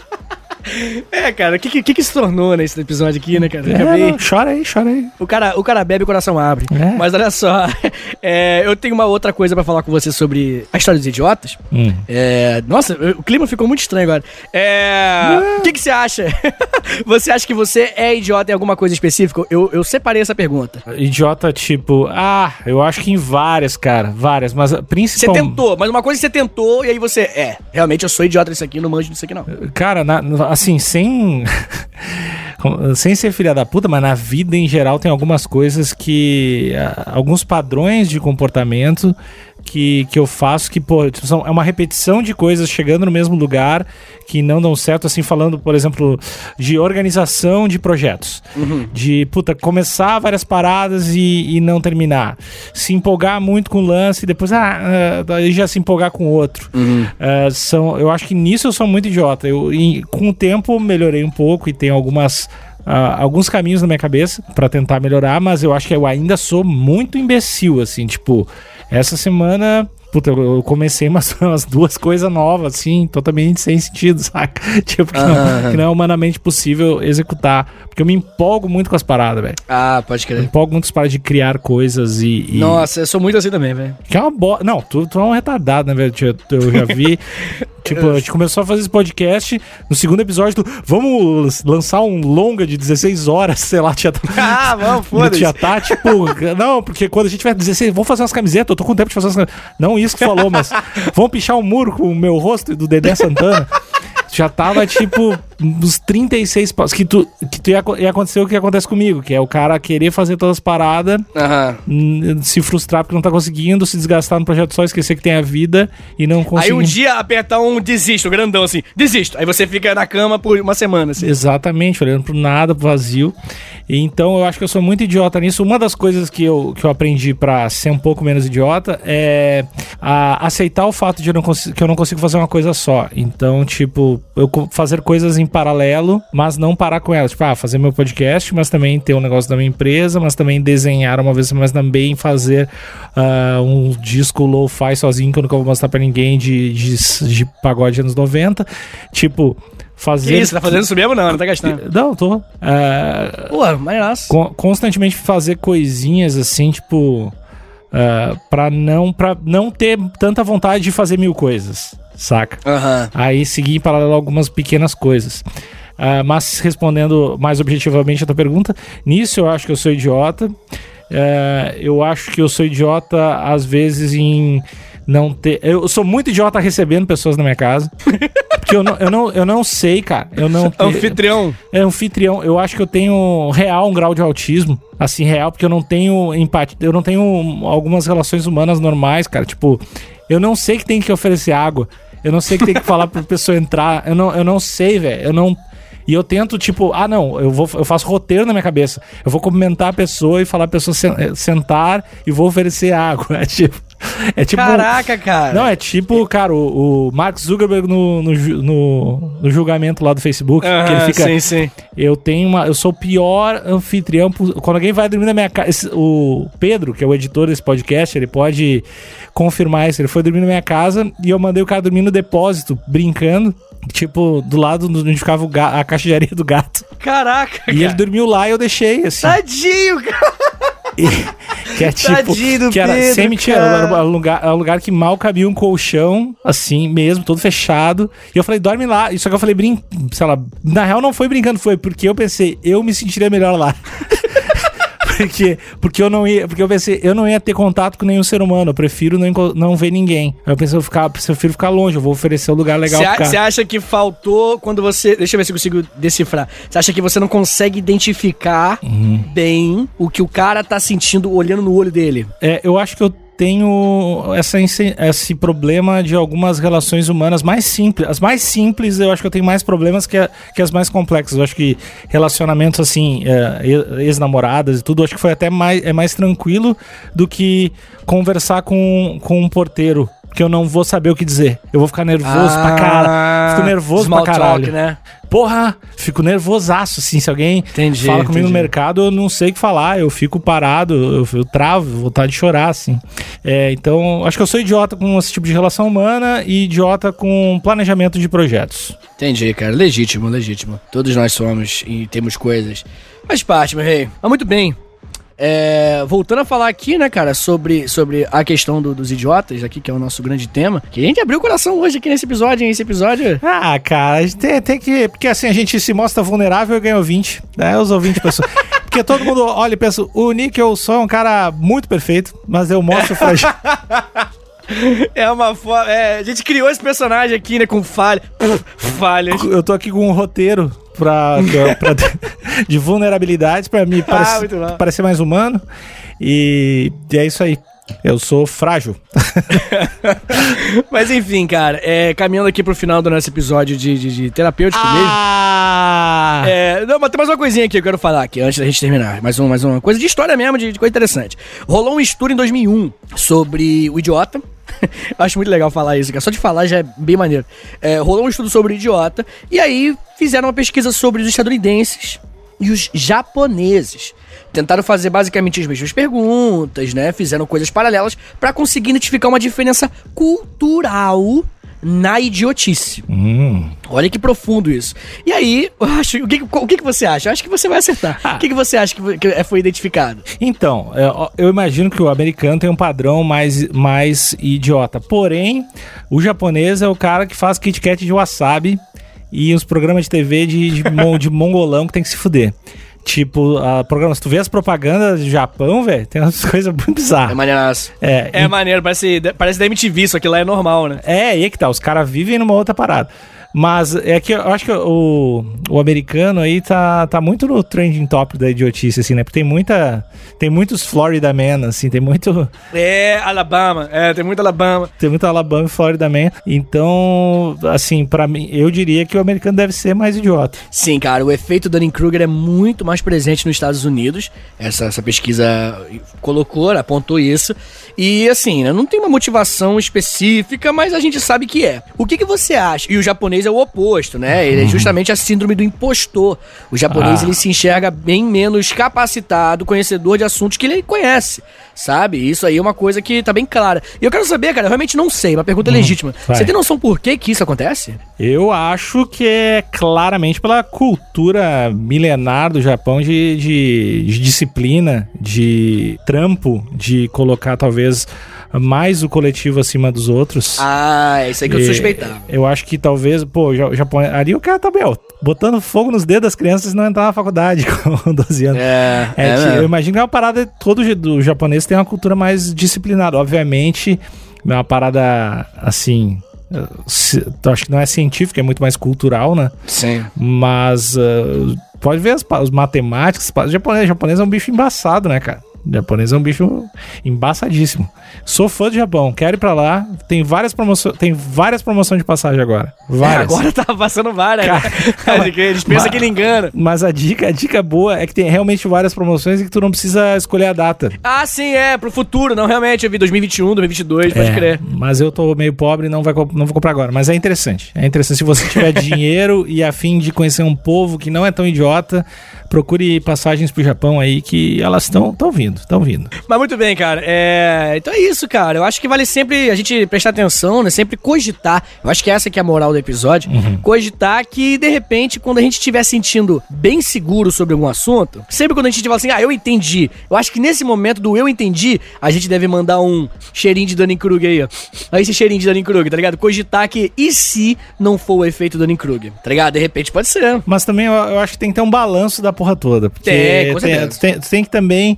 É, cara, o que, que que se tornou nesse episódio aqui, né, cara? é, Acabei- não, chora aí, chora aí. O cara, o cara bebe e o coração abre. É. Mas olha só, é, eu tenho uma outra coisa pra falar com você sobre a história dos idiotas. Hum. É, nossa, o clima ficou muito estranho agora. É, O que, que você acha? você acha que você é idiota em alguma coisa específica? Eu, eu separei essa pergunta. Idiota, tipo, ah, eu acho que em várias, cara, várias, mas Você principalmente. tentou, mas uma coisa que você tentou e aí você, é, realmente eu sou idiota nisso aqui, não manjo nisso aqui não. Cara, na- assim, sem. sem ser filha da puta, mas na vida em geral tem algumas coisas que. alguns padrões de comportamento que, que eu faço que, pô, tipo, são, é uma repetição de coisas chegando no mesmo lugar que não dão certo, assim, falando, por exemplo, de organização de projetos. De, puta, começar várias paradas e, e não terminar. Se empolgar muito com o lance e depois, ah, ah, aí já se empolgar com outro. Ah, são, eu acho que nisso eu sou muito idiota. Eu, e com o tempo melhorei um pouco e tenho algumas. Ah, alguns caminhos na minha cabeça pra tentar melhorar, mas eu acho que eu ainda sou muito imbecil, assim, tipo, essa semana. Puta, eu comecei umas, umas duas coisas novas, assim, totalmente sem sentido, saca? Tipo, que, não, que não é humanamente possível executar. Porque eu me empolgo muito com as paradas, velho. Ah, pode Me crer. empolgo muito com as paradas de criar coisas e. e- Nossa, eu sou muito assim também, velho. que é uma bosta. Não, tu, tu é um retardado, né, velho? Eu, eu já vi. tipo, a gente começou a fazer esse podcast. No segundo episódio, tu, vamos lançar um longa de 16 horas, sei lá, tá. Ah, vamos, Já tá, tipo, não, porque quando a gente tiver 16, vamos fazer umas camisetas, eu tô com tempo de fazer umas camisetas. Não isso que falou, mas vamos pichar um muro com o meu rosto e do Dedé Santana. Já tava, tipo, uns 36 passos. Que, tu, que tu ia, ia acontecer o que acontece comigo, que é o cara querer fazer todas as paradas Aham. hum, se frustrar porque não tá conseguindo, se desgastar no projeto só, esquecer que tem a vida e não Aí conseguir. um dia apertar um desisto, grandão assim, desisto. Aí você fica na cama por uma semana, assim. Exatamente, olhando pro nada, pro vazio. E então eu acho que eu sou muito idiota nisso. Uma das coisas que eu, que eu aprendi pra ser um pouco menos idiota é a- aceitar o fato de eu não que eu não consigo fazer uma coisa só. Então, tipo, eu fazer coisas em paralelo, mas não parar com elas. Tipo, ah, fazer meu podcast, mas também ter um negócio da minha empresa, mas também desenhar uma vez, mas também fazer ah, um disco lo-fi sozinho que eu nunca vou mostrar pra ninguém de, de, de pagode anos 90. Tipo, fazer. Que isso, tá fazendo isso mesmo? Não, não tá gastando. Não, tô. É, Pô, con- constantemente fazer coisinhas assim, tipo. é, pra, não, pra não ter tanta vontade de fazer mil coisas, saca? Aham. Aí seguir em paralelo algumas pequenas coisas. Ah, mas respondendo mais objetivamente a tua pergunta, nisso eu acho que eu sou idiota. É, eu acho que eu sou idiota às vezes em não ter. Eu sou muito idiota recebendo pessoas na minha casa. Porque eu não, eu não, eu não sei, cara. Eu não te- Anfitrião. é anfitrião. Eu acho que eu tenho real um grau de autismo. Assim, real, porque eu não tenho empatia. Eu não tenho algumas relações humanas normais, cara. Tipo, eu não sei que tem que oferecer água. Eu não sei que tem que falar pra pessoa entrar. Eu não, eu não sei, velho. Eu não. E eu tento, tipo, ah, não, eu, vou, eu faço roteiro na minha cabeça. Eu vou cumprimentar a pessoa e falar a pessoa eh, sentar e vou oferecer água. É tipo. É tipo. Caraca, cara. Não, é tipo, cara, o, o Mark Zuckerberg no, no, no- no julgamento lá do Facebook. que ele fica. Sim, sim. Eu tenho uma. Eu sou o pior anfitrião. Quando alguém vai dormir na minha casa. O Pedro, que é o editor desse podcast, ele pode confirmar isso. Ele foi dormir na minha casa e eu mandei o cara dormir no depósito, brincando. Tipo, do lado onde ficava a caixa de areia do gato. Caraca, E ele cara. dormiu lá e eu deixei, assim. Tadinho, cara. que é tipo. Tadinho que era Pedro, sem mentira, cara. era um lugar, era um lugar que mal cabia um colchão, assim mesmo, todo fechado. E eu falei, dorme lá. Só que eu falei, brin... sei lá, na real não foi brincando, foi porque eu pensei, eu me sentiria melhor lá. porque, porque eu não ia, porque eu pensei, eu não ia ter contato com nenhum ser humano, eu prefiro não, não ver ninguém. Aí eu pensei, eu ficar, prefiro ficar longe, eu vou oferecer um lugar legal. Você acha que faltou quando você. Deixa eu ver se eu consigo decifrar. Você acha que você não consegue identificar Uhum. bem o que o cara tá sentindo olhando no olho dele? É, eu acho que eu tenho essa, esse problema de algumas relações humanas mais simples. As mais simples, eu acho que eu tenho mais problemas que, a- que as mais complexas. Eu acho que relacionamentos assim, é, ex-namoradas e tudo, acho que foi até mais, é mais tranquilo do que conversar com, com um porteiro. Que eu não vou saber o que dizer. Eu vou ficar nervoso pra caralho. Fico nervoso Ah, pra caralho. Talk, né? Porra, fico nervosaço, assim, se alguém Entendi, fala comigo no entendi. mercado, eu não sei o que falar, eu fico parado, eu, eu travo, vontade de chorar, assim. É, então, acho que eu sou idiota com esse tipo de relação humana e idiota com planejamento de projetos. Entendi, cara. Legítimo, legítimo. Todos nós somos e temos coisas. Faz parte, meu rei. Mas muito bem. É, voltando a falar aqui, né, cara, sobre, sobre a questão do- dos idiotas aqui, que é o nosso grande tema. Que a gente abriu o coração hoje aqui nesse episódio, hein? Esse episódio. Ah, cara, a gente tem, tem que. Porque assim, a gente se mostra vulnerável e ganha ouvinte. Né? Os ouvintes pessoas. Porque todo mundo olha e pensa, o Nick eu sou um cara muito perfeito, mas eu mostro fragil. É uma forma. É, a gente criou esse personagem aqui, né, com falha. falhas. eu tô aqui com um roteiro pra, pra- de vulnerabilidades pra me parece- muito bom. parecer mais humano. E, e é isso aí. Eu sou frágil. Mas enfim, cara, é, caminhando aqui pro final do nosso episódio de, de, de terapêutico mesmo. Ah! É, não, mas tem mais uma coisinha aqui que eu quero falar aqui, antes da gente terminar. Mais, um, mais uma coisa de história mesmo, de, de coisa interessante. Rolou um estudo em 2001 sobre o idiota. Acho muito legal falar isso, cara. Só de falar já é bem maneiro. É, rolou um estudo sobre idiota. E aí fizeram uma pesquisa sobre os estadunidenses e os japoneses. Tentaram fazer basicamente as mesmas perguntas, né? Fizeram coisas paralelas pra conseguir identificar uma diferença cultural na idiotice. Hum. Olha que profundo isso. E aí, acho, o, que, o que, que você acha? Eu acho que você vai acertar. O que, que você acha que, foi- que é- foi identificado? Então, é, eu imagino que o americano tem um padrão mais, mais idiota. Porém, o japonês é o cara que faz Kit Kat de wasabi e os programas de TV de, de, mon- de mongolão que tem que se fuder. Tipo, a programa, se tu vê as propagandas do Japão, velho, tem umas coisas muito É bizarras. maneiraço. É, É e- maneiro, parece, parece da MTV, isso aqui lá é normal, né? É, e aí que tá, os caras vivem numa outra parada. Mas é que eu acho que o, o americano aí tá, tá muito no trending top da idiotice, assim, né? Porque tem muita. Tem muitos Florida Man, assim, tem muito. É, Alabama. É, tem muito Alabama. Tem muito Alabama e Florida Man. Então, assim, pra mim, eu diria que o americano deve ser mais idiota. Sim, cara, o efeito Dunning-Kruger é muito mais presente nos Estados Unidos. Essa, essa pesquisa colocou, apontou isso. E assim, né, não tem uma motivação específica, mas a gente sabe que é. O que, que você acha? E o japonês é o oposto, né? Ele é justamente a síndrome do impostor. O japonês Ah. ele se enxerga bem menos capacitado, conhecedor de assuntos que ele conhece, sabe? Isso aí é uma coisa que tá bem clara. E eu quero saber, cara, eu realmente não sei, uma pergunta legítima. vai. Você tem noção por que que isso acontece? Eu acho que é claramente pela cultura milenar do Japão de, de, de disciplina, de trampo, de colocar talvez mais o coletivo acima dos outros. Ah, é isso aí que eu suspeitava. Eu acho que talvez, pô, o Japão. Ali o cara tá, meu, botando fogo nos dedos das crianças e não entrar na faculdade com 12 anos. É, É, é ti- mesmo. eu imagino que é uma parada. Todo do japonês tem uma cultura mais disciplinada. Obviamente, é uma parada assim. acho que não é científica, é muito mais cultural, né? Sim. Mas eh, pode ver as, os matemáticos. O japonês, o japonês é um bicho embaçado, né, cara? O japonês é um bicho embaçadíssimo. Sou fã do Japão, quero ir pra lá. Tem várias promoções, tem várias promoções de passagem agora. Várias. É, agora tá passando várias. né? Cara, Eles pensam que ele engana. Mas a dica, a dica boa é que tem realmente várias promoções e que tu não precisa escolher a data. Ah, sim, é, pro futuro. Não, realmente, eu vi 2021, 2022, pode É, crer. Mas eu tô meio pobre e não, vai, não vou comprar agora. Mas é interessante. É interessante. Se você tiver dinheiro e a fim de conhecer um povo que não é tão idiota, procure passagens pro Japão aí que elas estão tão vindo, estão vindo. Mas muito bem, cara. É... Então é isso, cara. Eu acho que vale sempre a gente prestar atenção, né? Sempre cogitar. Eu acho que essa que é a moral do episódio. Cogitar que, de repente, quando a gente estiver sentindo bem seguro sobre algum assunto, sempre quando a gente fala assim, ah, eu entendi. Eu acho que nesse momento do eu entendi, a gente deve mandar um cheirinho de Dunning-Kruger aí, ó. Aí esse cheirinho de Dunning-Kruger, tá ligado? Cogitar que, e se não for o efeito Dunning-Kruger? Tá ligado? De repente pode ser. Mas também eu, eu acho que tem que ter um balanço da porra toda. Porque Tem, com tem, certeza. tem, tem que também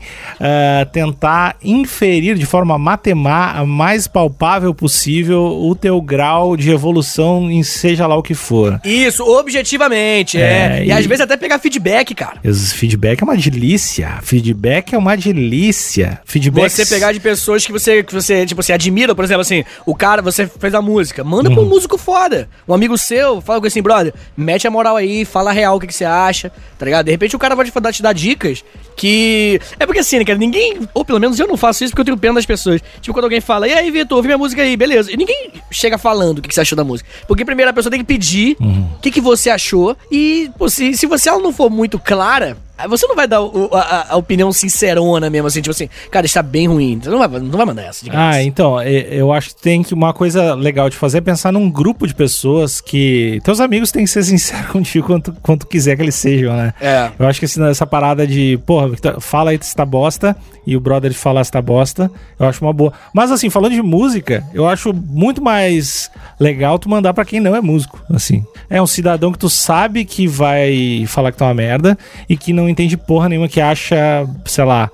ah, tentar inferir de forma matemática, mais palpável possível, o teu grau de evolução em seja lá o que for. Isso, objetivamente, é. É, E, e- às vezes até pegar feedback, cara. Esse feedback é uma delícia. Feedback é uma delícia. Feedback. Você pegar de pessoas que você, que você, tipo, você admira, por exemplo, assim, o cara, você fez a música, manda pra um músico foda. Um amigo seu, fala com assim, brother, mete a moral aí, fala real o que, que você acha, tá ligado? De repente o cara vai te dar dicas que. É porque assim, né, cara, ninguém. Ou pelo menos eu não faço isso porque eu tenho pena das pessoas. Tipo, quando alguém fala, e aí, Vitor, ouvi minha música aí, beleza. E ninguém chega falando o que, que você achou da música. Porque primeiro a pessoa tem que pedir o que, que você achou. E, pô, se, se você ela não for muito clara. Aí Você não vai dar o- a, a- opinião sincerona mesmo, assim, tipo assim, cara, está bem ruim. Você não vai, não vai mandar essa, digamos. Ah, então, eu acho que tem que uma coisa legal de fazer é pensar num grupo de pessoas que. Teus amigos têm que ser sinceros contigo quanto, quanto quiser que eles sejam, né? É. Eu acho que esse- essa parada de, porra, fala aí se tá bosta, e o brother falar se tá bosta, eu acho uma boa. Mas assim, falando de música, eu acho muito mais legal tu mandar pra quem não é músico, assim. É um cidadão que tu sabe que vai falar que tá uma merda e que não entende porra nenhuma, que acha, sei lá,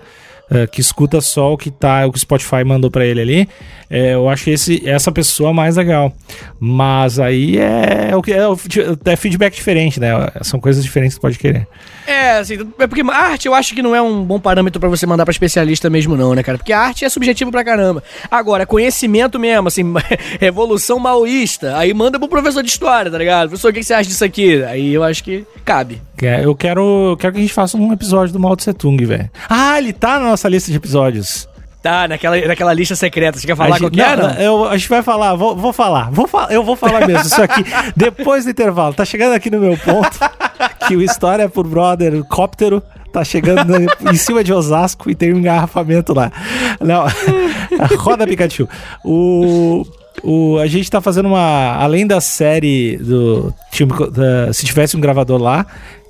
eh, que escuta só o que tá, o que o Spotify mandou pra ele ali. É, eu acho esse, essa pessoa mais legal. Mas aí é o que é, é feedback diferente, né? São coisas diferentes que pode querer. É, assim, é porque arte eu acho que não é um bom parâmetro pra você mandar pra especialista mesmo, não, né, cara? Porque arte é subjetiva pra caramba. Agora, conhecimento mesmo, assim, revolução maoísta, aí manda pro professor de história, tá ligado? Professor, o que que você acha disso aqui? Aí eu acho que cabe. É, Eu quero, eu quero que a gente faça um episódio do Mao Tse Tung, velho. Ah, ele tá na nossa lista de episódios. Tá, naquela, naquela lista secreta. Você quer falar a qual gente, que é, não, não? eu- a gente vai falar, vou, vou falar, vou eu vou falar mesmo isso aqui depois do intervalo. Tá chegando aqui no meu ponto que o História por Brother Cóptero tá chegando em cima de Osasco e tem um engarrafamento lá. Não, roda Pikachu. O, o, a gente tá fazendo uma, além da série do time, da- se tivesse um gravador lá,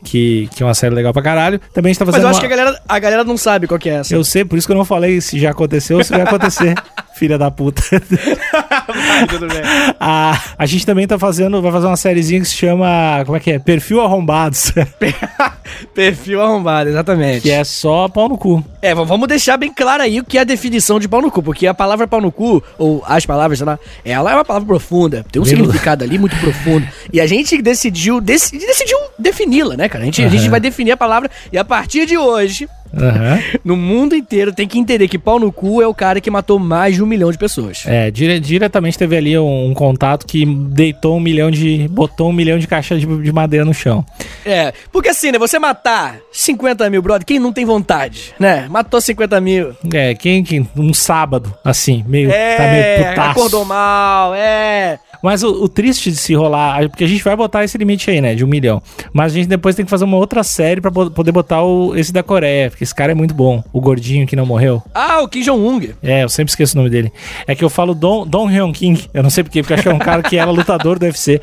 que, que é uma série legal pra caralho, também a gente tá Mas fazendo eu acho uma- que a galera, a galera não sabe qual que é essa. eu sei, por isso que eu não falei se já aconteceu ou se vai acontecer, filha da puta. Vai, tudo bem. a, a gente também tá fazendo, vai fazer uma sériezinha que se chama, como é que é? Perfil Arrombados, Perfil arrombado, exatamente. que é só pau no cu. É, vamos deixar bem claro aí o que é a definição de pau no cu, porque a palavra pau no cu, ou as palavras, sei lá, ela é uma palavra profunda, tem um significado ali muito profundo. E a gente decidiu, deci- decidiu defini-la, né, cara? A gente, a gente vai definir a palavra e a partir de hoje, Aham. no mundo inteiro, tem que entender que pau no cu é o cara que matou mais de um milhão de pessoas. É, dire- diretamente teve ali um, um contato que deitou um milhão de. botou um milhão de caixas de, de madeira no chão. É, porque assim, né, você matar 50 mil, brother, quem não tem vontade, né? Matou 50 mil. É, quem que. Um sábado, assim, meio. tá meio É, putaço. acordou mal, é. Mas o, o triste de se rolar, porque a gente vai botar esse limite aí, né, de um milhão. Mas a gente depois tem que fazer uma outra série pra po- poder botar o, esse da Coreia, porque esse cara é muito bom. O gordinho que não morreu. Ah, o Kim Jong-un. É, eu sempre esqueço o nome dele. É que eu falo Don, Don Hyun King. Eu não sei porquê, porque acho que é um cara que era lutador do UFC.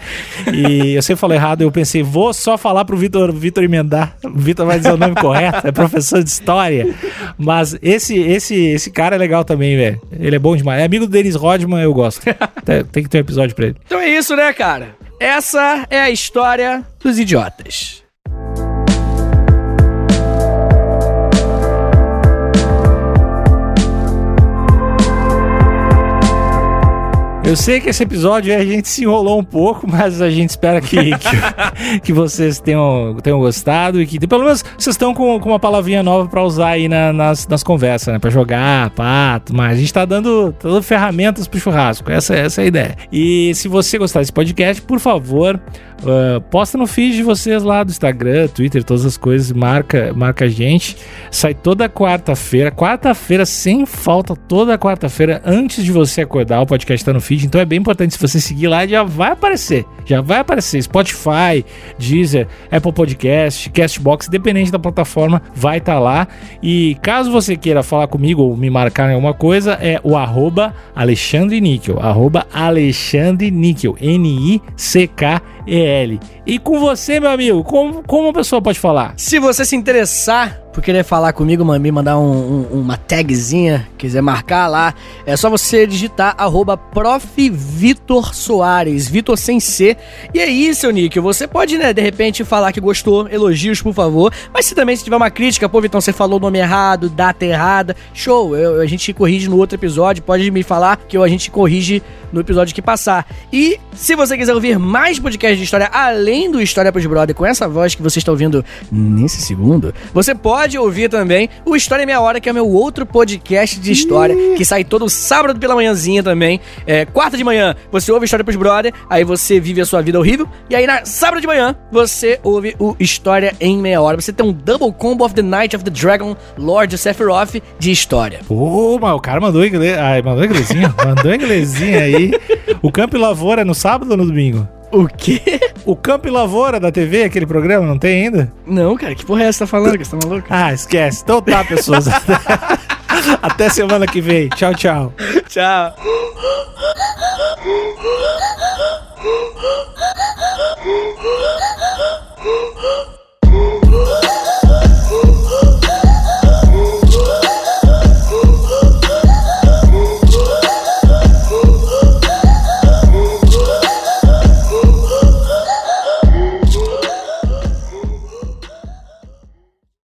E eu sempre falo errado. Eu pensei, vou só falar pro Vitor Vitor emendar. O Vitor vai dizer o nome correto. É professor de história. Mas esse esse esse cara é legal também, velho. Ele é bom demais. É amigo do Denis Rodman, eu gosto. Tem, tem que ter um episódio pra ele. Então é isso, né, cara? Essa é a história dos idiotas. Eu sei que esse episódio a gente se enrolou um pouco, mas a gente espera que, que, que vocês tenham, tenham gostado e que pelo menos vocês estão com, com uma palavrinha nova pra usar aí na- nas, nas conversas, né? Pra jogar, pato, mas a gente tá dando, tá dando ferramentas pro churrasco. Essa, essa é a ideia. E se você gostar desse podcast, por favor, ah, posta no feed de vocês lá do Instagram, Twitter, todas as coisas, marca, marca a gente. Sai toda quarta-feira, quarta-feira sem falta, toda quarta-feira, antes de você acordar, o podcast tá no feed. Então é bem importante, se você seguir lá, já vai aparecer. Já vai aparecer. Spotify, Deezer, Apple Podcast, Castbox, independente da plataforma, vai estar lá. E caso você queira falar comigo ou me marcar em alguma coisa, é o arroba Alexandre Níquel. Arroba Alexandre Níquel. N-I-C-K-E-L. E com você, meu amigo, como, como a pessoa pode falar? Se você se interessar por querer falar comigo, me mandar um- um- uma tagzinha, quiser marcar lá, é só você digitar arroba. Vitor Soares, Vitor sem C. E aí, seu Níquel, você pode, né, de repente falar que gostou, elogios, por favor. Mas se também se tiver uma crítica, pô, Vitão, você falou o nome errado, data errada, show, eu- a gente corrige no outro episódio, pode me falar que a gente corrige no episódio que passar. E se você quiser ouvir mais podcasts de história, além do História pros Brother, com essa voz que você está ouvindo nesse segundo, você pode ouvir também o História em Meia Hora, que é meu outro podcast de história, que sai todo sábado pela manhãzinha também. É, quarta de manhã, você ouve História pros Brother, aí você vive a sua vida horrível, e aí na sábado de manhã, você ouve o História em Meia Hora. Você tem um double combo of the Night of the Dragon Lord Sephiroth de história. Pô, mas o cara mandou inglês. Ai, mandou inglesinho? mandou inglesinho aí. O Campo e Lavoura é no sábado ou no domingo? O quê? O Campo e Lavoura da TV, aquele programa, não tem ainda? Não, cara, que porra é essa que tá falando? Que você tá maluco? Ah, esquece. Então tá, pessoas. Até semana que vem. Tchau, tchau. Tchau.